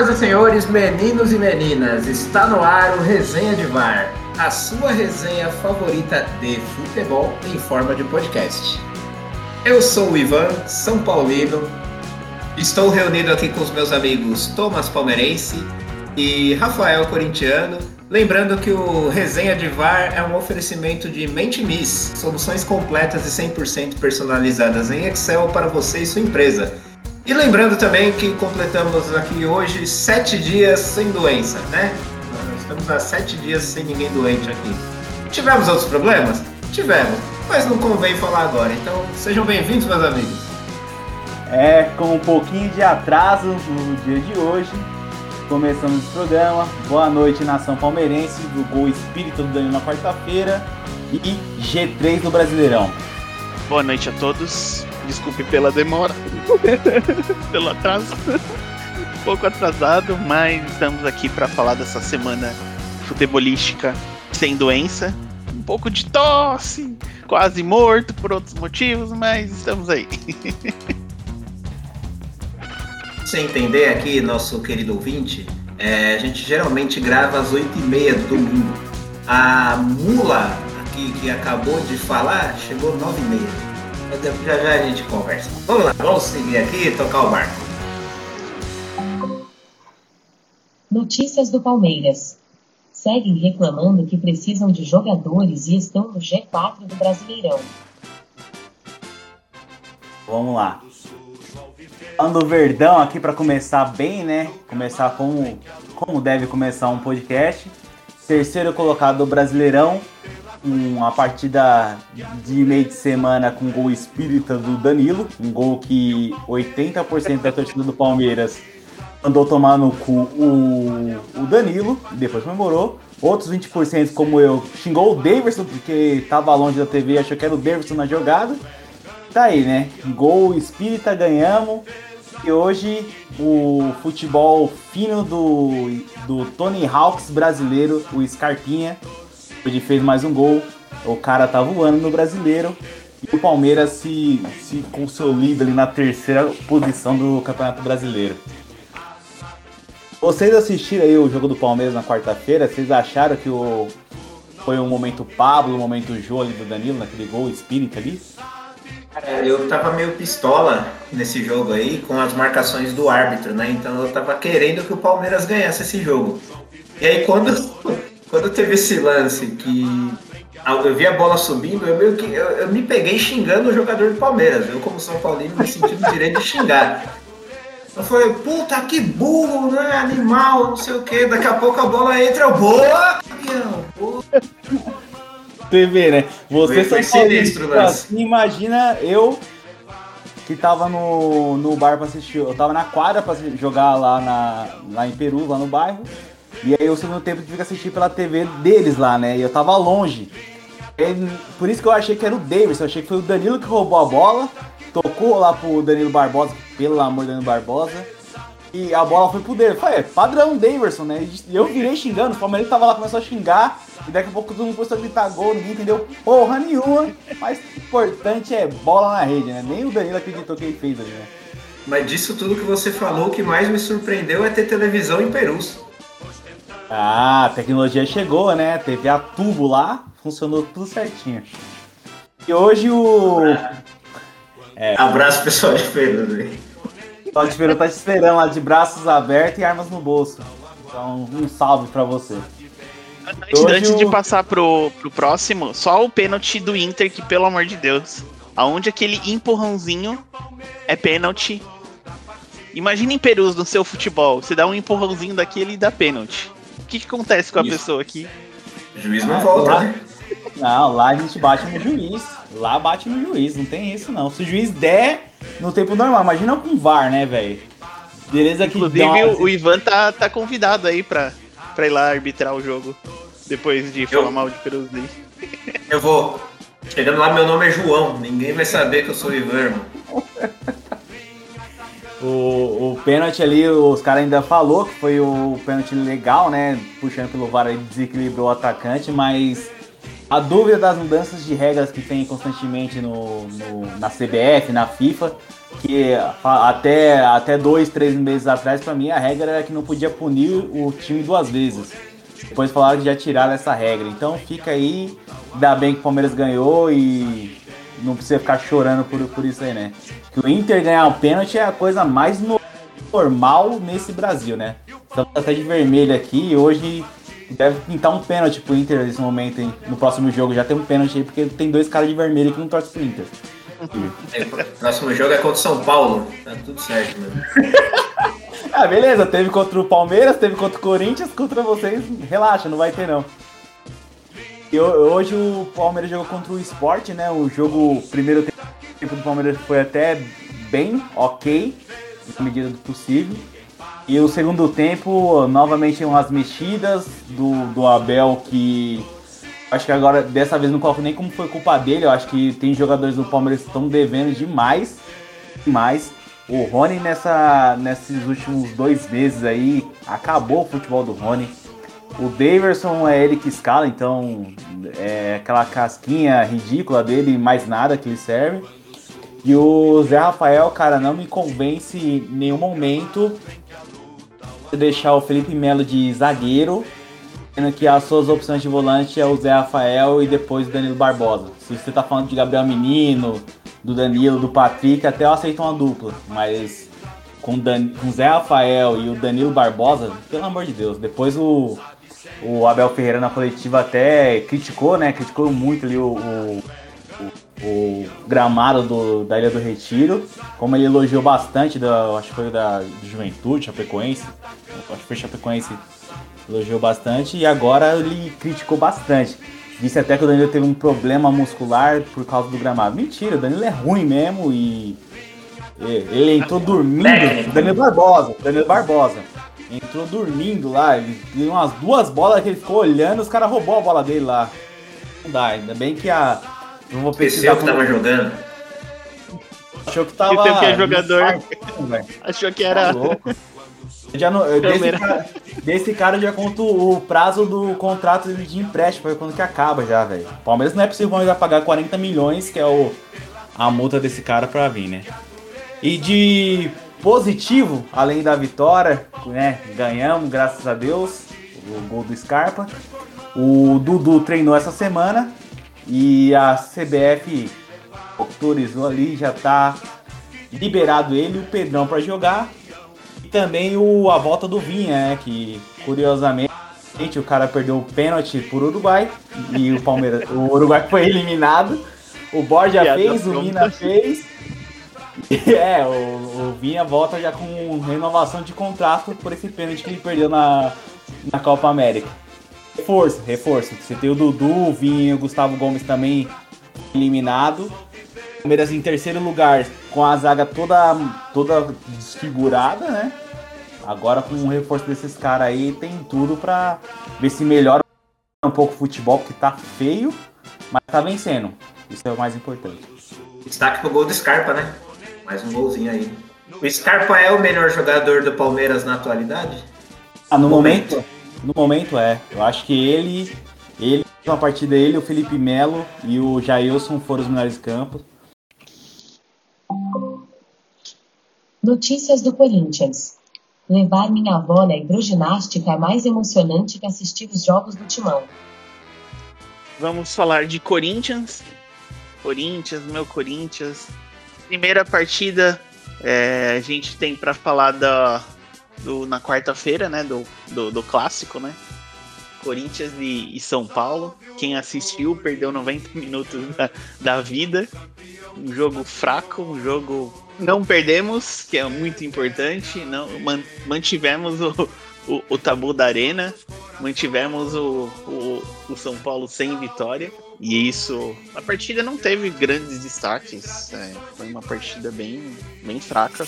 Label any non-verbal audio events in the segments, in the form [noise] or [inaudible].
Senhoras e senhores, meninos e meninas, está no ar o Resenha de VAR, a sua resenha favorita de futebol em forma de podcast. Eu sou o Ivan, São Paulino, estou reunido aqui com os meus amigos Thomas Palmeirense e Rafael Corintiano. Lembrando que o Resenha de VAR é um oferecimento de Mentimis, soluções completas e 100% personalizadas em Excel para você e sua empresa. E lembrando também que completamos aqui hoje sete dias sem doença, né? Nós estamos há sete dias sem ninguém doente aqui. Tivemos outros problemas? Tivemos, mas não convém falar agora. Então sejam bem-vindos, meus amigos. É, com um pouquinho de atraso no dia de hoje, começamos o programa. Boa noite, nação palmeirense, do Gol Espírito do Danilo na quarta-feira e G3 do Brasileirão. Boa noite a todos. Desculpe pela demora, [laughs] pelo atraso. Um pouco atrasado, mas estamos aqui para falar dessa semana futebolística sem doença. Um pouco de tosse, quase morto por outros motivos, mas estamos aí. [laughs] Você entender aqui, nosso querido ouvinte, é, a gente geralmente grava às 8h30 do domingo. A mula aqui que acabou de falar chegou às 9h30. Já já a gente conversa. Vamos lá, vamos seguir aqui e tocar o barco. Notícias do Palmeiras. Seguem reclamando que precisam de jogadores e estão no G4 do Brasileirão. Vamos lá. Falando do Verdão aqui para começar bem, né? Começar como, como deve começar um podcast. Terceiro colocado do Brasileirão, uma partida de meio de semana com gol espírita do Danilo, um gol que 80% da torcida do Palmeiras mandou tomar no cu o, o Danilo, depois comemorou. Outros 20%, como eu, xingou o Davidson, porque tava longe da TV e achou que era o Davidson na jogada. Tá aí, né? Gol espírita, ganhamos. E hoje o futebol fino do, do Tony Hawks brasileiro, o Scarpinha, ele fez mais um gol. O cara tá voando no brasileiro. E o Palmeiras se, se consolida ali na terceira posição do Campeonato Brasileiro. Vocês assistiram aí o jogo do Palmeiras na quarta-feira? Vocês acharam que o, foi um momento Pablo, um momento Jô ali do Danilo, naquele gol espírita ali? Eu tava meio pistola nesse jogo aí com as marcações do árbitro, né? Então eu tava querendo que o Palmeiras ganhasse esse jogo. E aí quando quando teve esse lance que eu vi a bola subindo, eu meio que eu, eu me peguei xingando o jogador do Palmeiras. Eu, como São Paulino, me senti no direito de xingar. Eu falei, puta que burro, né? Animal, não sei o que. Daqui a pouco a bola entra, eu, boa! Campeão, boa! Você vê, né? Você foi, foi sinistro, né? Assim, imagina eu que tava no, no bar pra assistir. Eu tava na quadra pra jogar lá, na, lá em Peru, lá no bairro. E aí o segundo tempo tive que assistir pela TV deles lá, né? E eu tava longe. E, por isso que eu achei que era o Davis, eu achei que foi o Danilo que roubou a bola, tocou lá pro Danilo Barbosa, pelo amor de Danilo Barbosa, e a bola foi pro Davis. Foi, é padrão Davidson, né? E eu virei xingando, o Palmeiras tava lá, começou a xingar, e daqui a pouco todo mundo começou a gritar gol, ninguém entendeu porra nenhuma, mas o importante é bola na rede, né? Nem o Danilo acreditou que ele fez ali, né? Mas disso tudo que você falou, o que mais me surpreendeu é ter televisão em Perus. Ah, a tecnologia chegou, né? Teve a tubo lá, funcionou tudo certinho. E hoje o. É. Abraço pessoal de Peru, velho. O pessoal de Peru tá te esperando lá de braços abertos e armas no bolso. Então, um salve pra você. Antes, antes o... de passar pro, pro próximo, só o pênalti do Inter, que pelo amor de Deus. Aonde aquele empurrãozinho é pênalti. Imagina em Perus no seu futebol. Você dá um empurrãozinho daquele e dá pênalti que, que acontece com a Isso. pessoa aqui? O juiz não volta, lá, né? Não, lá a gente bate no juiz. Lá bate no juiz, não tem isso não. Se o juiz der no tempo normal, imagina com VAR, né, velho? Beleza que Inclusive, uma... o Ivan tá, tá convidado aí pra, pra ir lá arbitrar o jogo. Depois de falar mal de Peruzzi. Eu vou. Chegando lá, meu nome é João. Ninguém vai saber que eu sou o Ivan, irmão. O, o pênalti ali, os caras ainda falou que foi o pênalti legal, né? Puxando pelo VAR, ele desequilibrou o atacante, mas A dúvida das mudanças de regras que tem constantemente no, no na CBF, na FIFA, que até, até dois, três meses atrás, para mim, a regra era que não podia punir o time duas vezes. Depois falaram que já tiraram essa regra. Então fica aí, ainda bem que o Palmeiras ganhou e não precisa ficar chorando por, por isso aí, né? Que o Inter ganhar um pênalti é a coisa mais normal nesse Brasil, né? Estamos até de vermelho aqui e hoje deve pintar um pênalti pro Inter nesse momento, hein? No próximo jogo já tem um pênalti aí, porque tem dois caras de vermelho que não torcem pro Inter. É, próximo jogo é contra o São Paulo. Tá tudo certo, mano. [laughs] ah, beleza. Teve contra o Palmeiras, teve contra o Corinthians, contra vocês. Relaxa, não vai ter não. E hoje o Palmeiras jogou contra o Sport, né? O jogo, o primeiro tempo do Palmeiras foi até bem ok, na medida do possível. E o segundo tempo, novamente umas mexidas do, do Abel que acho que agora dessa vez não coloco nem como foi culpa dele. Eu acho que tem jogadores do Palmeiras que estão devendo demais. Demais. O Rony nessa, nesses últimos dois meses aí acabou o futebol do Rony. O Daverson é ele que escala, então é aquela casquinha ridícula dele, mais nada que ele serve. E o Zé Rafael, cara, não me convence em nenhum momento deixar o Felipe Melo de zagueiro, sendo que as suas opções de volante é o Zé Rafael e depois o Danilo Barbosa. Se você tá falando de Gabriel Menino, do Danilo, do Patrick, até eu aceito uma dupla, mas com o Zé Rafael e o Danilo Barbosa, pelo amor de Deus, depois o, o Abel Ferreira na coletiva até criticou, né? Criticou muito ali o, o o gramado do, da Ilha do Retiro, como ele elogiou bastante, da, acho que foi da Juventude, Chapecoense, acho que foi Chapecoense, elogiou bastante, e agora ele criticou bastante. Disse até que o Danilo teve um problema muscular por causa do gramado. Mentira, o Danilo é ruim mesmo e ele entrou dormindo. Danilo Barbosa, Danilo Barbosa. Entrou dormindo lá, ele deu umas duas bolas que ele ficou olhando, os caras roubou a bola dele lá. Não dá, ainda bem que a, não vou pesquisar. que tava jogando. Achou que tava. Que é jogador. [laughs] Achou que era. Tá já não, desse, cara, desse cara já conto o prazo do contrato de empréstimo, quando que acaba já, velho. Palmeiras não é possível vai pagar 40 milhões, que é o, a multa desse cara pra vir, né? E de positivo, além da vitória, né? Ganhamos, graças a Deus, o gol do Scarpa. O Dudu treinou essa semana, e a CBF autorizou ali, já tá liberado ele e o Pedrão para jogar. E também o, a volta do Vinha, né? Que curiosamente o cara perdeu o pênalti por Uruguai e o Palmeiras, o Uruguai foi eliminado. O Borja fez, o Mina fez. É, o, o Vinha volta já com renovação de contrato por esse pênalti que ele perdeu na, na Copa América. Reforço, reforço. Você tem o Dudu, o Vinho, o Gustavo Gomes também eliminado. Palmeiras em terceiro lugar, com a zaga toda, toda desfigurada, né? Agora com o reforço desses caras aí, tem tudo pra ver se melhora um pouco o futebol, porque tá feio, mas tá vencendo. Isso é o mais importante. Destaque pro gol do Scarpa, né? Mais um golzinho aí. O Scarpa é o melhor jogador do Palmeiras na atualidade? Ah, no momento, momento no momento é. Eu acho que ele, ele, a partida ele, o Felipe Melo e o Jailson foram os melhores campos. Notícias do Corinthians. Levar minha avó na hidroginástica é mais emocionante que assistir os jogos do Timão. Vamos falar de Corinthians. Corinthians, meu Corinthians. Primeira partida, é, a gente tem para falar da, do, na quarta-feira, né? Do, do, do, clássico, né? Corinthians e, e, São Paulo. Quem assistiu perdeu 90 minutos da, da vida. Um jogo fraco, um jogo. Não perdemos, que é muito importante. Não mantivemos o, o, o tabu da arena, mantivemos o, o, o, São Paulo sem vitória. E isso, a partida não teve grandes destaques. É, foi uma partida bem, bem fraca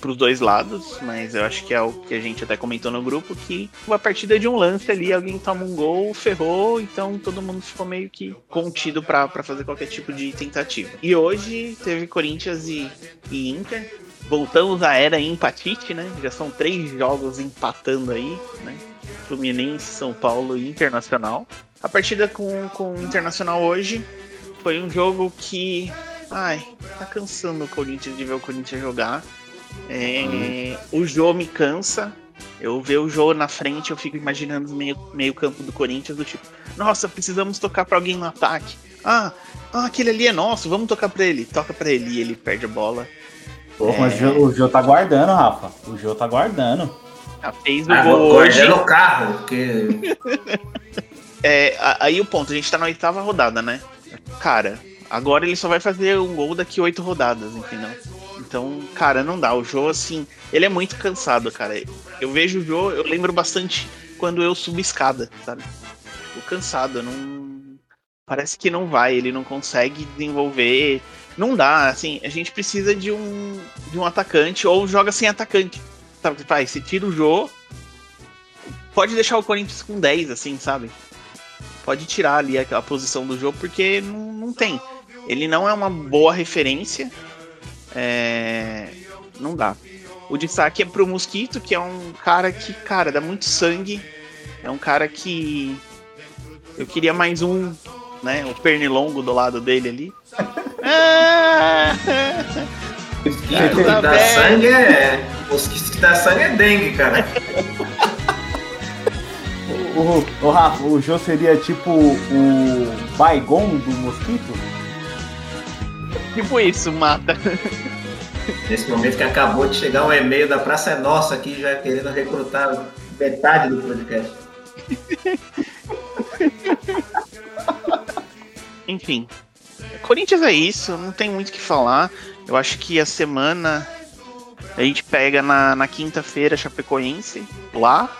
para os dois lados, mas eu acho que é o que a gente até comentou no grupo que a partida de um lance ali, alguém toma um gol, ferrou, então todo mundo ficou meio que contido para fazer qualquer tipo de tentativa. E hoje teve Corinthians e, e Inter. Voltamos à era empatite, né? Já são três jogos empatando aí, né? Fluminense, São Paulo e Internacional. a partida com, com o Internacional hoje foi um jogo que. Ai, tá cansando o Corinthians de ver o Corinthians jogar. É, o Jô me cansa. Eu ver o Jô na frente, eu fico imaginando meio, meio campo do Corinthians, do tipo, nossa, precisamos tocar para alguém no ataque. Ah, ah, aquele ali é nosso, vamos tocar para ele. Toca para ele e ele perde a bola. Pô, é... mas o Jô tá guardando, Rafa. O Jô tá guardando. Já fez o ah, gol hoje. no carro, porque... [laughs] é, aí o ponto, a gente tá na oitava rodada, né? Cara, agora ele só vai fazer um gol daqui oito rodadas, entendeu? Então, cara, não dá. O Jô, assim, ele é muito cansado, cara. Eu vejo o Jô, eu lembro bastante quando eu subo escada, sabe? Fico cansado, não. Parece que não vai, ele não consegue desenvolver. Não dá, assim, a gente precisa de um, de um atacante ou joga sem atacante. Sabe, pai, se tira o Jô, pode deixar o Corinthians com 10, assim, sabe? Pode tirar ali a, a posição do jogo, porque não, não tem. Ele não é uma boa referência é... Não dá. O destaque é pro Mosquito, que é um cara que, cara, dá muito sangue. É um cara que. Eu queria mais um, né? O pernilongo do lado dele ali. [laughs] Mosquito que dá velho. sangue é. Mosquito que dá sangue é dengue, cara. o, o, Rafa, o Jô seria tipo o Baigon do mosquito? Tipo isso, mata. [laughs] Nesse momento que acabou de chegar um e-mail da Praça é Nossa aqui, já querendo recrutar metade do podcast. [laughs] Enfim. Corinthians é isso, não tem muito o que falar. Eu acho que a semana a gente pega na, na quinta-feira Chapecoense, lá,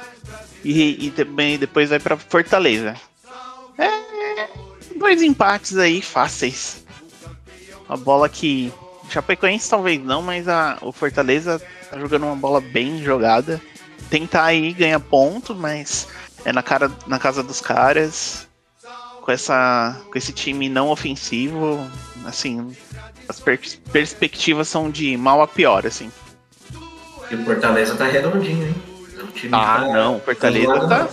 e, e também depois vai para Fortaleza. É, dois empates aí fáceis. A bola que Chapecoense talvez não, mas a, o Fortaleza tá jogando uma bola bem jogada. Tentar aí ganhar ponto, mas é na cara na casa dos caras. Com essa com esse time não ofensivo, assim, as per perspectivas são de mal a pior, assim. E o Fortaleza tá redondinho, hein? É ah, tá não, Fortaleza tá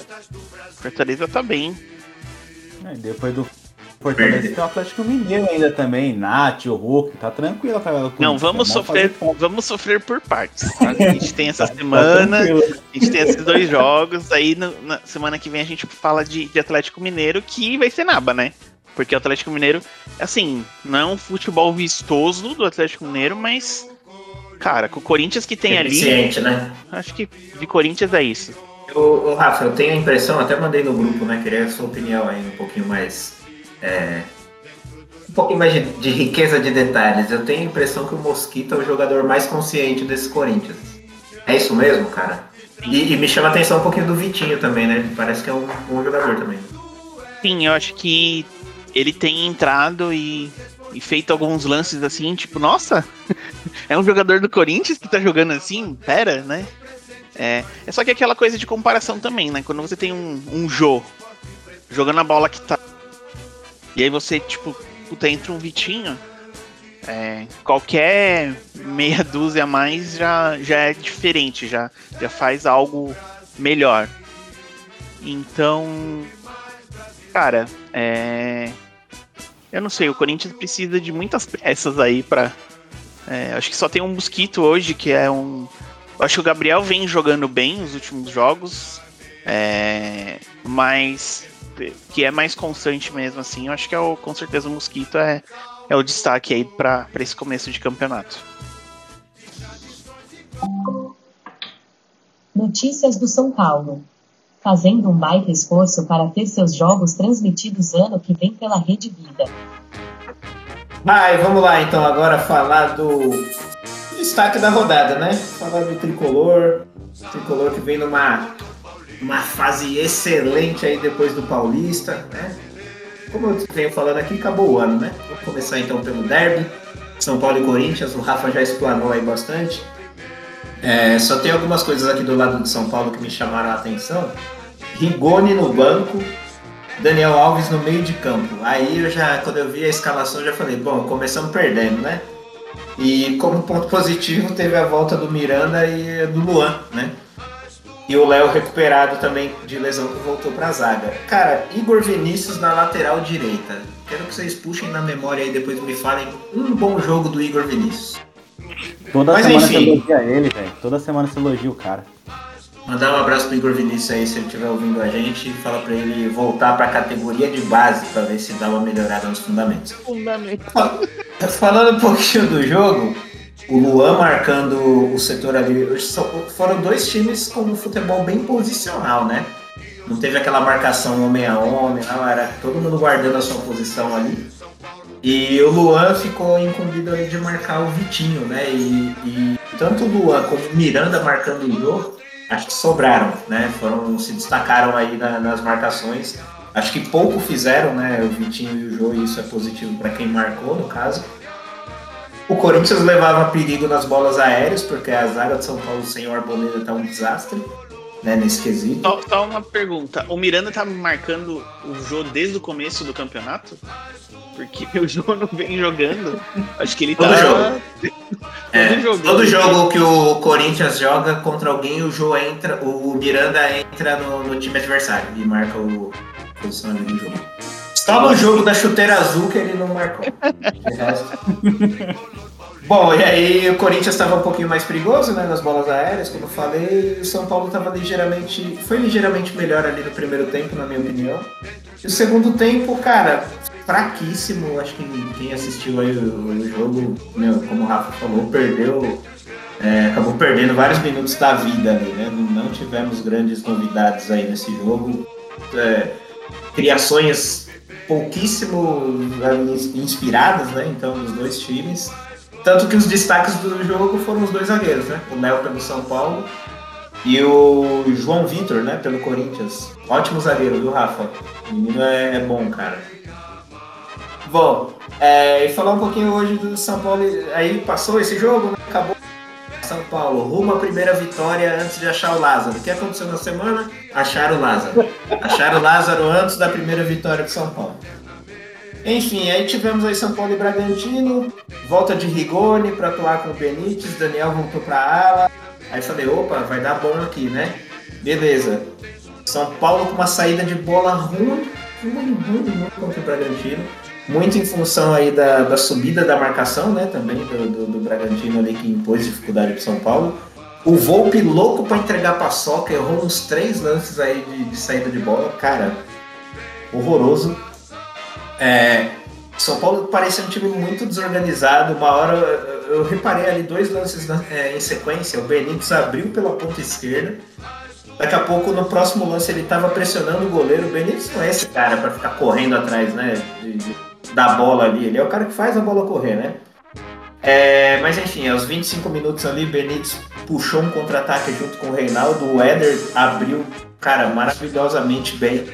Fortaleza tá bem. É, depois do Fortaleza tem o Atlético Mineiro ainda também, Nath, o Hulk, tá tranquilo. Tá, não, vamos sofrer, vamos sofrer por partes. Tá? [laughs] A gente tem essa tá semana, a gente tem esses dois jogos, aí no, na semana que vem a gente fala de, de Atlético Mineiro, que vai ser naba, né? Porque o Atlético Mineiro, assim, não é um futebol vistoso do Atlético Mineiro, mas, cara, com o Corinthians que tem ali. Né? Acho que de Corinthians é isso. Ô, Rafa, eu tenho a impressão, até mandei no grupo, né? Queria a sua opinião aí um pouquinho mais é, um pouquinho mais de, riqueza de detalhes. Eu tenho a impressão que o Mosquito é o jogador mais consciente desse Corinthians. É isso mesmo, cara? E, e me chama a atenção um pouquinho do Vitinho também, né? Parece que é um bom jogador também. Sim, eu acho que ele tem entrado e, e feito alguns lances assim, tipo, nossa, [laughs] é um jogador do Corinthians que tá jogando assim? Pera, né? É, é só que aquela coisa de comparação também, né? Quando você tem um, um Jô jogando a bola que tá e aí você, tipo, puta, entra um Vitinho. É, qualquer meia dúzia a mais já, já é diferente, já, já faz algo melhor. Então, cara, é, eu não sei, o Corinthians precisa de muitas peças aí para. É, acho que só tem um Mosquito hoje, que é um. Acho que o Gabriel vem jogando bem nos últimos jogos, é, mas que é mais constante mesmo, assim, eu acho que é o, com certeza o Mosquito é, é o destaque aí para esse começo de campeonato. Notícias do São Paulo. Fazendo um baita esforço para ter seus jogos transmitidos ano que vem pela Rede Vida. Vai, vamos lá então agora falar do destaque da rodada, né? Falar do tricolor, tricolor que vem numa uma fase excelente aí depois do Paulista, né? Como eu venho falando aqui, acabou o ano, né? Vamos começar então pelo derby, São Paulo e Corinthians, o Rafa já explanou aí bastante. É, só tem algumas coisas aqui do lado de São Paulo que me chamaram a atenção. Rigoni no banco, Daniel Alves no meio de campo. Aí eu já, quando eu vi a escalação, já falei, bom, começamos perdendo, né? E como ponto positivo teve a volta do Miranda e do Luan, né? E o Léo recuperado também de lesão que voltou pra zaga. Cara, Igor Vinícius na lateral direita. Quero que vocês puxem na memória aí depois me falem um bom jogo do Igor Vinícius. Toda Mas, semana enfim. você elogia ele, velho. Toda semana você elogia o cara. Mandar um abraço pro Igor Vinícius aí, se ele estiver ouvindo a gente, e fala pra ele voltar pra categoria de base pra ver se dá uma melhorada nos fundamentos. Fundamento. Falando um pouquinho do jogo, o Luan marcando o setor ali. Foram dois times com um futebol bem posicional, né? Não teve aquela marcação homem a homem, não, era todo mundo guardando a sua posição ali. E o Luan ficou incumbido aí de marcar o Vitinho, né? E, e tanto o Luan como o Miranda marcando o jogo, acho que sobraram, né? Foram, se destacaram aí na- nas marcações. Acho que pouco fizeram, né? O Vitinho e o Jô, e isso é positivo para quem marcou, no caso. O Corinthians levava perigo nas bolas aéreas, porque a zaga de São Paulo sem o Arboleda tá um desastre, né? Nesse quesito. Só, só uma pergunta. O Miranda tá marcando o Jô desde o começo do campeonato? Porque [laughs] o Jô não vem jogando. Acho que ele Todo tá. jogo. É, todo jogo. todo jogo que o Corinthians joga contra alguém, o Jô entra, o Miranda entra no, no time adversário e marca o ali do jogo. Só no jogo da chuteira azul que ele não marcou. [laughs] Bom, e aí o Corinthians estava um pouquinho mais perigoso, né, nas bolas aéreas, como eu falei, e o São Paulo estava ligeiramente, foi ligeiramente melhor ali no primeiro tempo, na minha opinião. E o segundo tempo, cara, fraquíssimo, acho que quem assistiu aí o, o jogo, meu, como o Rafa falou, perdeu, é, acabou perdendo vários minutos da vida ali, né, não, não tivemos grandes novidades aí nesse jogo, É, criações pouquíssimo ali, inspiradas, né, então, dos dois times. Tanto que os destaques do jogo foram os dois zagueiros, né? O Léo pelo São Paulo e o João Vitor, né? Pelo Corinthians. Ótimo zagueiro, viu, Rafa? O menino é, é bom, cara. Bom, é, e falar um pouquinho hoje do São Paulo. Aí passou esse jogo? São Paulo, rumo à primeira vitória antes de achar o Lázaro. O que aconteceu na semana? Acharam o Lázaro. Acharam o Lázaro antes da primeira vitória do São Paulo. Enfim, aí tivemos aí São Paulo e Bragantino, volta de Rigoni para atuar com o Benítez, Daniel voltou para ala. Aí falei, opa, vai dar bom aqui, né? Beleza. São Paulo com uma saída de bola ruim, ruim, ruim, ruim contra o Bragantino. Muito em função aí da, da subida da marcação, né? Também do, do, do Bragantino ali que impôs dificuldade para São Paulo. O Volpe louco para entregar paçoca, errou uns três lances aí de, de saída de bola. Cara, horroroso. É, São Paulo parecia um time muito desorganizado. Uma hora eu, eu reparei ali dois lances na- é, em sequência. O Benítez abriu pela ponta esquerda. Daqui a pouco, no próximo lance, ele estava pressionando o goleiro. O Benítez não é esse cara para ficar correndo atrás né, de- de- da bola ali. Ele é o cara que faz a bola correr, né? É, mas enfim, aos 25 minutos ali, Benítez puxou um contra-ataque junto com o Reinaldo. O Éder abriu, cara, maravilhosamente bem.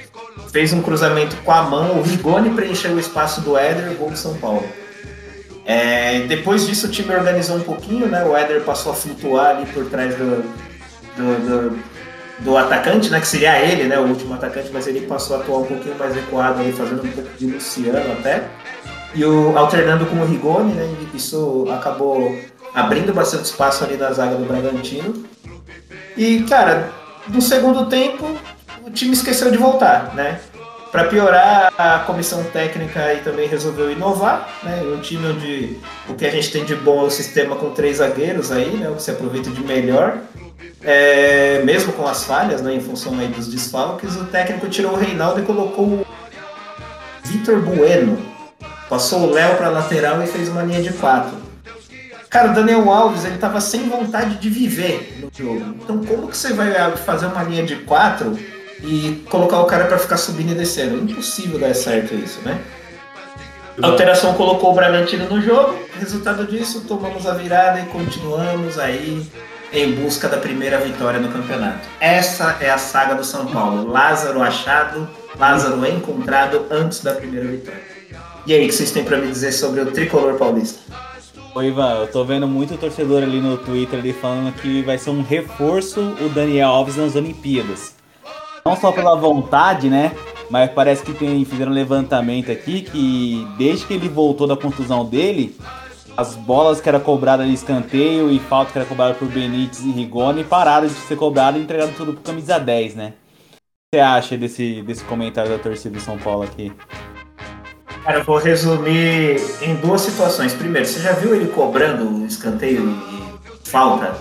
Fez um cruzamento com a mão. O Rigoni preencheu o espaço do Éder, gol do São Paulo. É, depois disso, o time organizou um pouquinho, né? O Éder passou a flutuar ali por trás do, do, do, do atacante, né? Que seria ele, né? O último atacante, mas ele passou a atuar um pouquinho mais recuado ali, fazendo um pouco de Luciano até. E o, alternando com o Rigoni, né? Isso acabou abrindo bastante espaço ali na zaga do Bragantino. E, cara, no segundo tempo, o time esqueceu de voltar, né? Para piorar, a comissão técnica aí também resolveu inovar, né? Um time onde o que a gente tem de bom é o sistema com três zagueiros aí, né? O que se aproveita de melhor. É, mesmo com as falhas, né? Em função aí dos desfalques, o técnico tirou o Reinaldo e colocou o Vitor Bueno. Passou o Léo para lateral e fez uma linha de quatro. Cara, o Daniel Alves, ele tava sem vontade de viver no jogo. Então, como que você vai fazer uma linha de quatro e colocar o cara para ficar subindo e descendo? Impossível dar certo isso, né? A alteração colocou o Bragantino no jogo. Resultado disso, tomamos a virada e continuamos aí em busca da primeira vitória no campeonato. Essa é a saga do São Paulo. Lázaro achado, Lázaro encontrado antes da primeira vitória. E aí, o que vocês têm para me dizer sobre o tricolor paulista? Ô Ivan, eu tô vendo muito torcedor ali no Twitter ali falando que vai ser um reforço o Daniel Alves nas Olimpíadas. Não só pela vontade, né? Mas parece que tem, fizeram um levantamento aqui que desde que ele voltou da contusão dele, as bolas que era cobrada de escanteio e falta que era cobrada por Benítez e Rigoni pararam de ser cobrado e entregaram tudo pro camisa 10, né? O que você acha desse, desse comentário da torcida do São Paulo aqui? Cara, eu vou resumir em duas situações. Primeiro, você já viu ele cobrando escanteio e falta?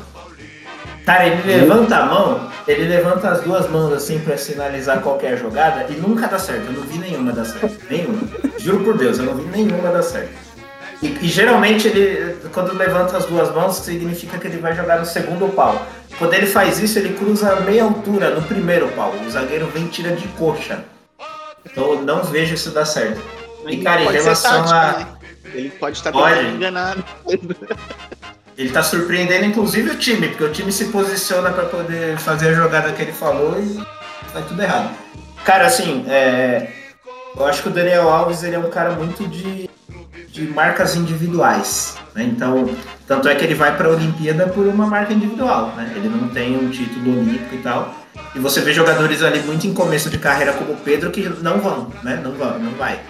Cara, ele levanta a mão, ele levanta as duas mãos assim para sinalizar qualquer jogada e nunca dá certo. Eu não vi nenhuma dar certo. Nenhuma. Juro por Deus, eu não vi nenhuma dar certo. E, e, geralmente ele, quando levanta as duas mãos, significa que ele vai jogar no segundo pau. Quando ele faz isso, ele cruza meia altura no primeiro pau. O zagueiro vem e tira de coxa. Então eu não vejo isso dar certo. E cara, em relação tática, a. Né? Ele pode estar pode. enganado. [laughs] Ele está surpreendendo inclusive o time, porque o time se posiciona para poder fazer a jogada que ele falou e vai tudo errado. Cara, assim, é... eu acho que o Daniel Alves ele é um cara muito de, de marcas individuais. Né? Então, tanto é que ele vai para a Olimpíada por uma marca individual. Né? Ele não tem um título olímpico e tal. E você vê jogadores ali muito em começo de carreira como o Pedro que não vão, né? Não vão, não vai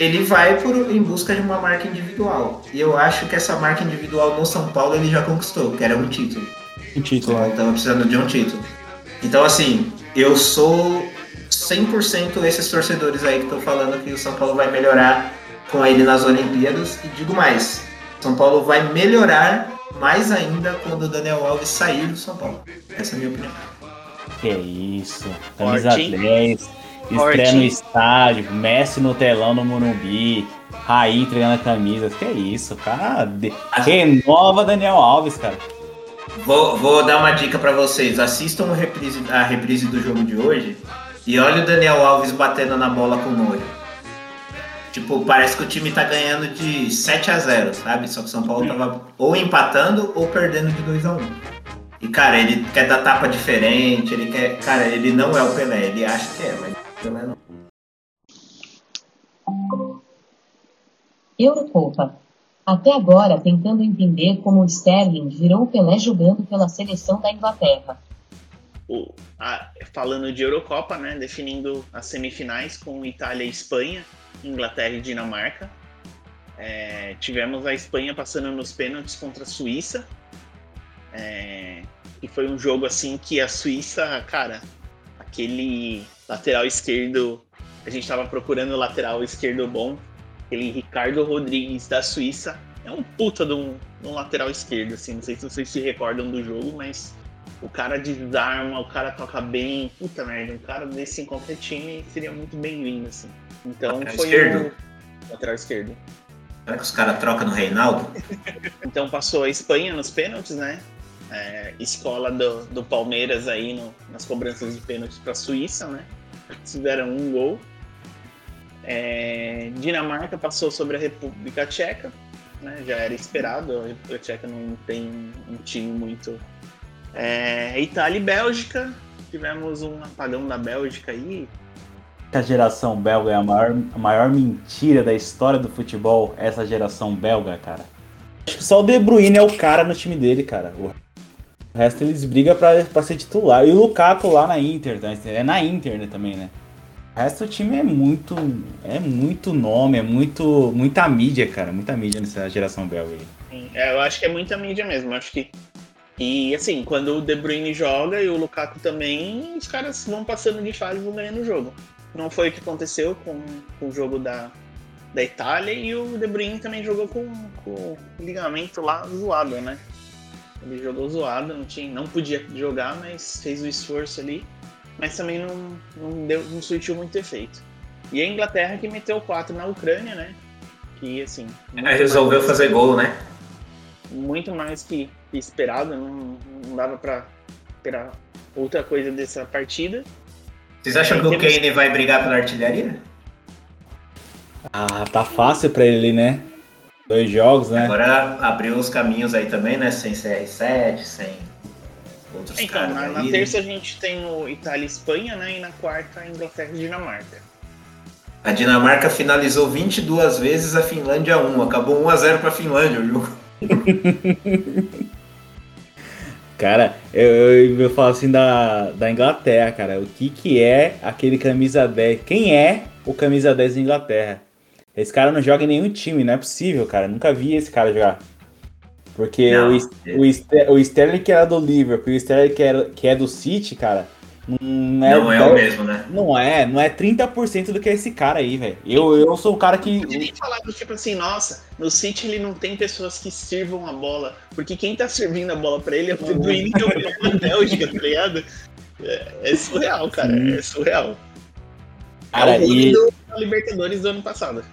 ele vai por, em busca de uma marca individual. E eu acho que essa marca individual no São Paulo ele já conquistou, que era um título. Um título. Então, estava precisando de um título. Então, assim, eu sou 100% esses torcedores aí que estão falando que o São Paulo vai melhorar com ele nas Olimpíadas. E digo mais, São Paulo vai melhorar mais ainda quando o Daniel Alves sair do São Paulo. Essa é a minha opinião. Que isso, camisa 10, Estreia no estádio, Messi no telão no Morumbi, Raí entregando a camisa. Que é isso, cara. Renova Daniel Alves, cara. Vou, vou dar uma dica para vocês. Assistam a reprise, a reprise do jogo de hoje e olha o Daniel Alves batendo na bola com o Noia. Tipo, parece que o time tá ganhando de 7 a 0 sabe? Só que o São Paulo tava ou empatando ou perdendo de 2 a 1 E, cara, ele quer dar tapa diferente, ele quer. Cara, ele não é o Pelé, ele acha que é, mas Eurocopa. Até agora tentando entender como o Sterling virou o Pelé jogando pela seleção da Inglaterra. O, a, falando de Eurocopa, né, definindo as semifinais com Itália e Espanha, Inglaterra e Dinamarca. É, tivemos a Espanha passando nos pênaltis contra a Suíça. É, e foi um jogo assim que a Suíça, cara, aquele lateral esquerdo, a gente estava procurando o lateral esquerdo bom, aquele Ricardo Rodrigues da Suíça, é um puta de um, de um lateral esquerdo, assim, não sei se vocês se recordam do jogo, mas o cara desarma, o cara toca bem, puta merda, um cara desse em qualquer time seria muito bem-vindo, assim. Então lateral foi esquerdo. o lateral esquerdo. Será que os caras trocam no Reinaldo? [laughs] então passou a Espanha nos pênaltis, né? é, escola do, do Palmeiras aí no, nas cobranças de pênaltis para a Suíça, né? Tiveram um gol. É, Dinamarca passou sobre a República Tcheca, né? Já era esperado, a República Tcheca não tem um time muito. É, Itália e Bélgica, tivemos um apagão da Bélgica aí. A geração belga é a maior, a maior mentira da história do futebol, essa geração belga, cara. Acho que só o De Bruyne é o cara no time dele, cara. O resto eles brigam pra, pra ser titular. E o Lukaku lá na Inter, né? é na Inter né, também, né? O resto do time é muito. É muito nome, é muito. muita mídia, cara. Muita mídia nessa geração belga aí. É, eu acho que é muita mídia mesmo. Eu acho que. E assim, quando o De Bruyne joga e o Lukaku também, os caras vão passando de fase e vão ganhando o jogo. Não foi o que aconteceu com, com o jogo da, da Itália e o De Bruyne também jogou com, com o ligamento lá zoado, né? Ele jogou zoado, não, tinha, não podia jogar, mas fez o esforço ali. Mas também não, não, deu, não surtiu muito efeito. E a Inglaterra que meteu 4 na Ucrânia, né? Que assim. É, resolveu mais, fazer gol, né? Muito mais que esperado, não, não dava pra esperar outra coisa dessa partida. Vocês acham é, que o Kane vai brigar pela artilharia? Ah, tá fácil pra ele, né? Dois jogos, né? Agora abriu os caminhos aí também, né? Sem CR7, sem outros então, caras. Na, na terça a gente tem o Itália e Espanha, né? E na quarta Inglaterra e Dinamarca. A Dinamarca finalizou 22 vezes, a Finlândia 1. Acabou 1x0 pra Finlândia o jogo. [laughs] cara, eu, eu, eu, falo assim da, da Inglaterra, cara. O que, que é aquele camisa 10? Quem é o camisa 10 da Inglaterra? Esse cara não joga em nenhum time, não é possível, cara. Nunca vi esse cara jogar. Porque Não, o, o, Ster- o Sterling que era do Liverpool e o Sterling que, era, que é do City, cara, não é, Não é o mesmo, né? Não é, não é 30% do que é esse cara aí, velho. Eu, eu sou um cara que. pode nem falar do tipo assim, nossa, no City ele não tem pessoas que sirvam a bola. Porque quem tá servindo a bola pra ele é o Bruyne que é o Bélgica, tá ligado? É, é surreal, cara. Sim. É surreal. Cara, é o e- do Libertadores do ano passado.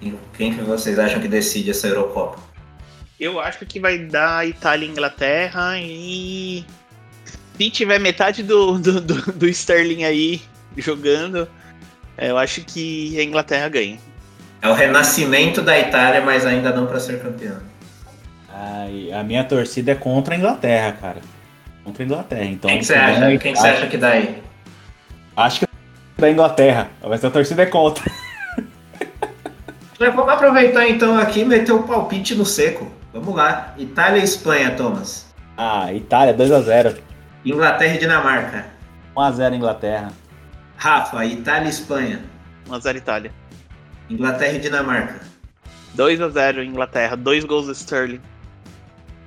E Quem que vocês acham que decide essa Eurocopa? Eu acho que vai dar Itália e Inglaterra e. Se tiver metade do, do, do, do Sterling aí jogando, é, eu acho que a Inglaterra ganha. É o renascimento da Itália, mas ainda não para ser campeão. Ai, a minha torcida é contra a Inglaterra, cara. Contra a Inglaterra. Então, Quem que você acha? a Quem que você acha que dá aí? Acho que é da Inglaterra, mas a torcida é contra. [laughs] Vamos aproveitar então aqui e meter o palpite no seco. Vamos lá. Itália e Espanha, Thomas. Ah, Itália, 2x0. Inglaterra e Dinamarca. 1x0 Inglaterra. Rafa, Itália e Espanha. 1x0 Itália. Inglaterra e Dinamarca. 2x0 Inglaterra, dois gols do Sterling.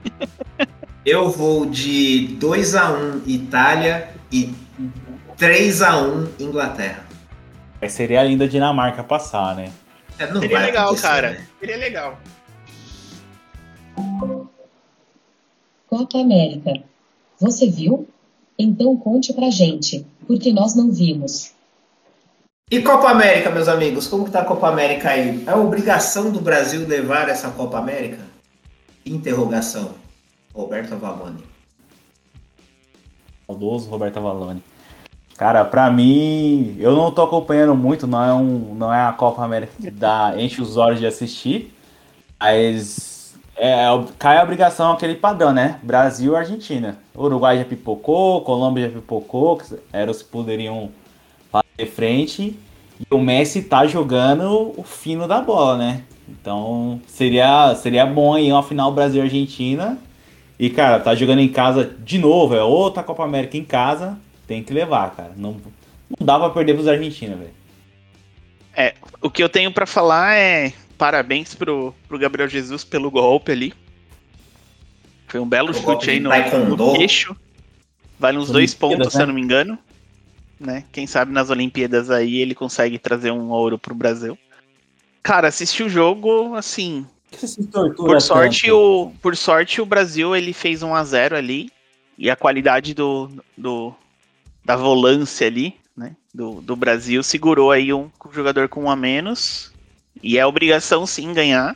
[laughs] Eu vou de 2 a 1 Itália e 3 a 1 Inglaterra. Mas seria lindo a Dinamarca passar, né? É, não Seria legal, cara. né? Seria legal. Copa América. Você viu? Então conte pra gente, porque nós não vimos. E Copa América, meus amigos? Como que tá a Copa América aí? É obrigação do Brasil levar essa Copa América? Interrogação. Roberto Avalone. Saudoso Roberto Avalone. Cara, pra mim, eu não tô acompanhando muito, não é, um, não é a Copa América que dá, enche os olhos de assistir, mas é, cai a obrigação aquele padrão, né? Brasil Argentina. Uruguai já pipocou, Colômbia já pipocou, eram os que poderiam fazer frente, e o Messi tá jogando o fino da bola, né? Então seria, seria bom aí uma final Brasil e Argentina. E, cara, tá jogando em casa de novo, é outra Copa América em casa, tem que levar, cara. Não, não dá pra perder pros argentinos, velho. O que eu tenho pra falar é parabéns pro, pro Gabriel Jesus pelo golpe ali. Foi um belo O chute aí no, no queixo. Vale uns dois pontos, se né? eu não me engano. Né? Quem sabe nas Olimpíadas aí ele consegue trazer um ouro pro Brasil. Cara, assisti o jogo, assim, Por se sorte, tanto? o, por sorte o Brasil ele fez 1 a 0 ali e a qualidade do, do da volância ali, né, do, do Brasil segurou aí um jogador com um a menos e é obrigação sim ganhar.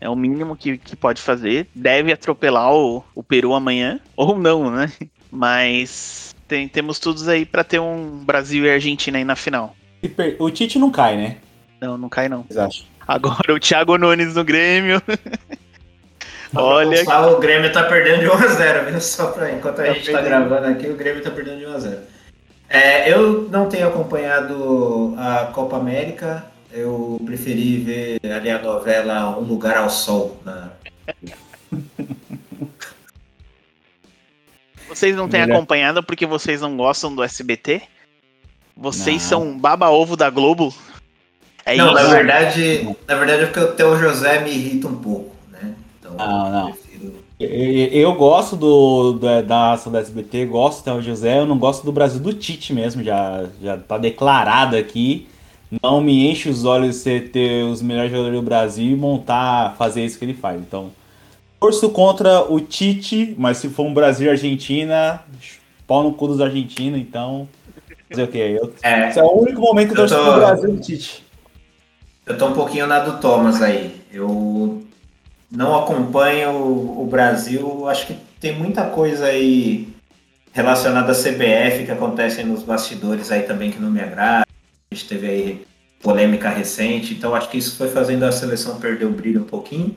É o mínimo que, que pode fazer. Deve atropelar o, o Peru amanhã [laughs] ou não, né? Mas tem, temos todos aí pra ter um Brasil e Argentina aí na final. O Tite não cai, né? Não, não cai não. Acham? Agora o Thiago Nunes no Grêmio. [laughs] Olha o Grêmio tá perdendo de 1x0, viu? Só pra enquanto a Tá gente tá perdendo. gravando aqui, o Grêmio tá perdendo de 1x0. É, eu não tenho acompanhado a Copa América. Eu preferi ver ali a novela Um Lugar ao Sol. Na... Vocês não têm Melhor. acompanhado porque vocês não gostam do SBT? Vocês Não. são baba-ovo da Globo? É não, isso. na verdade, na verdade é porque o Teu José me irrita um pouco, né? Então Não, não. eu prefiro. Eu, eu gosto do, do- da ação da SBT, gosto do José, eu não gosto do Brasil do Tite mesmo, já, já tá declarado aqui. Não me enche os olhos você ter os melhores jogadores do Brasil e montar, fazer isso que ele faz. Então, torço contra o Tite, mas se for um Brasil e Argentina, pau no cu dos argentinos, então. Fazer o quê? Eu, É, esse é o único momento que eu torço tô- pro Brasil e Tite. Eu tô um pouquinho na do Thomas aí. Eu não acompanho o o Brasil. Acho que tem muita coisa aí relacionada à CBF que acontece nos bastidores aí também que não me agrada. A gente teve aí polêmica recente, então acho que isso foi fazendo a seleção perder o brilho um pouquinho.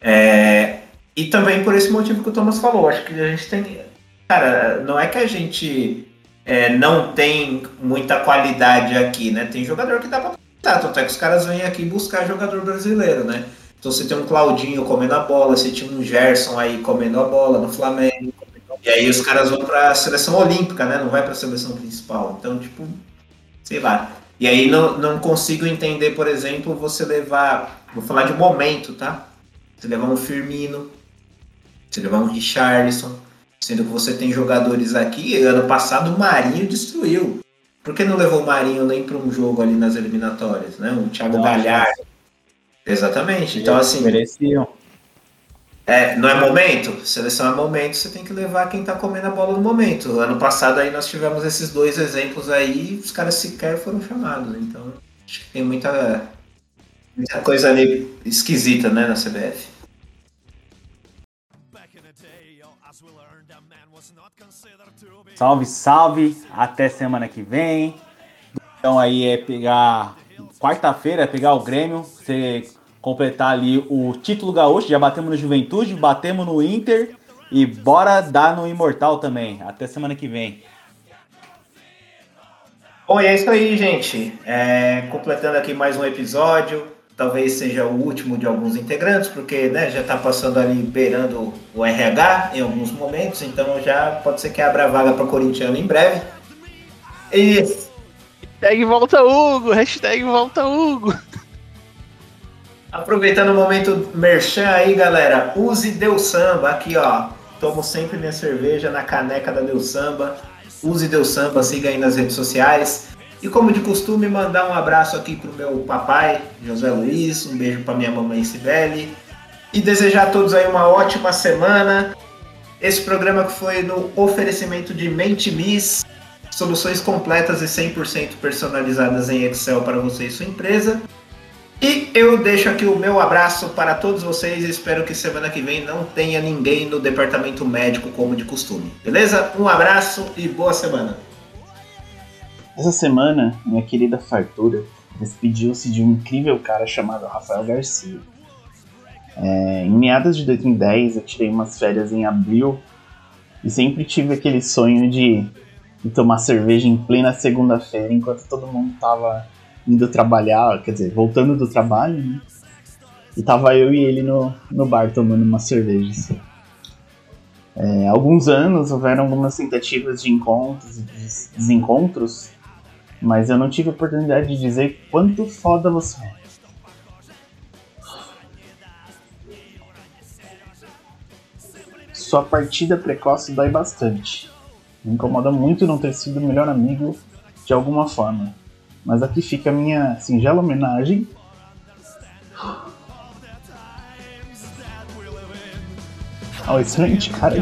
É, e também por esse motivo que o Thomas falou. Acho que a gente tem. Cara, não é que a gente é, não tem muita qualidade aqui, né? Tem jogador que dá pra Tá, tanto é que os caras vêm aqui buscar jogador brasileiro, né? Então você tem um Claudinho comendo a bola, você tinha um Gerson aí comendo a bola no Flamengo. E aí os caras vão pra seleção olímpica, né? Não vai pra seleção principal. Então, tipo, sei lá. E aí não, não consigo entender, por exemplo, você levar. Vou falar de momento, tá? Você levar um Firmino, você levar um Richarlison, sendo que você tem jogadores aqui. Ano passado o Marinho destruiu. Por que não levou o Marinho nem para um jogo ali nas eliminatórias, né? O Thiago Galhardo. Exatamente. Então, assim. Mereciam. É, não é momento? Seleção é momento, você tem que levar quem tá comendo a bola no momento. Ano passado aí nós tivemos esses dois exemplos aí, os caras sequer foram chamados. Então, acho que tem muita, muita coisa ali esquisita, né, na CBF. Salve, salve! Até semana que vem. Então aí é pegar quarta-feira, é pegar o Grêmio, você completar ali o título gaúcho. Já batemos no Juventude, batemos no Inter e bora dar no Imortal também. Até semana que vem. Bom, e é isso aí, gente. É, completando aqui mais um episódio. Talvez seja o último de alguns integrantes, porque né, já está passando ali beirando o RH em alguns momentos, então já pode ser que abra a vaga para corintiano em breve. E. Hashtag volta Hugo! Hashtag volta Hugo! Aproveitando o momento merchan aí, galera, use Deus Samba. Aqui, ó. Tomo sempre minha cerveja na caneca da Deus Samba. Use Deus Samba, siga aí nas redes sociais. E como de costume, mandar um abraço aqui pro meu papai, José Luiz, um beijo para minha mamãe Sibeli. E desejar a todos aí uma ótima semana. Esse programa que foi no oferecimento de Mente Miss, soluções completas e 100% personalizadas em Excel para você e sua empresa. E eu deixo aqui o meu abraço para todos vocês. Espero que semana que vem não tenha ninguém no departamento médico como de costume. Beleza? Um abraço e boa semana. Essa semana, minha querida Fartura despediu-se de um incrível cara chamado Rafael Garcia. É, em meados de 2010, eu tirei umas férias em abril e sempre tive aquele sonho de, de tomar cerveja em plena segunda-feira enquanto todo mundo tava indo trabalhar, quer dizer, voltando do trabalho, né? E tava eu e ele no, no bar tomando uma cerveja. Assim. É, alguns anos houveram algumas tentativas de encontros e desencontros, mas eu não tive oportunidade de dizer quanto foda você é. Sua partida precoce dói bastante. Me incomoda muito não ter sido o melhor amigo de alguma forma. Mas aqui fica a minha singela homenagem. Ao excelente cara de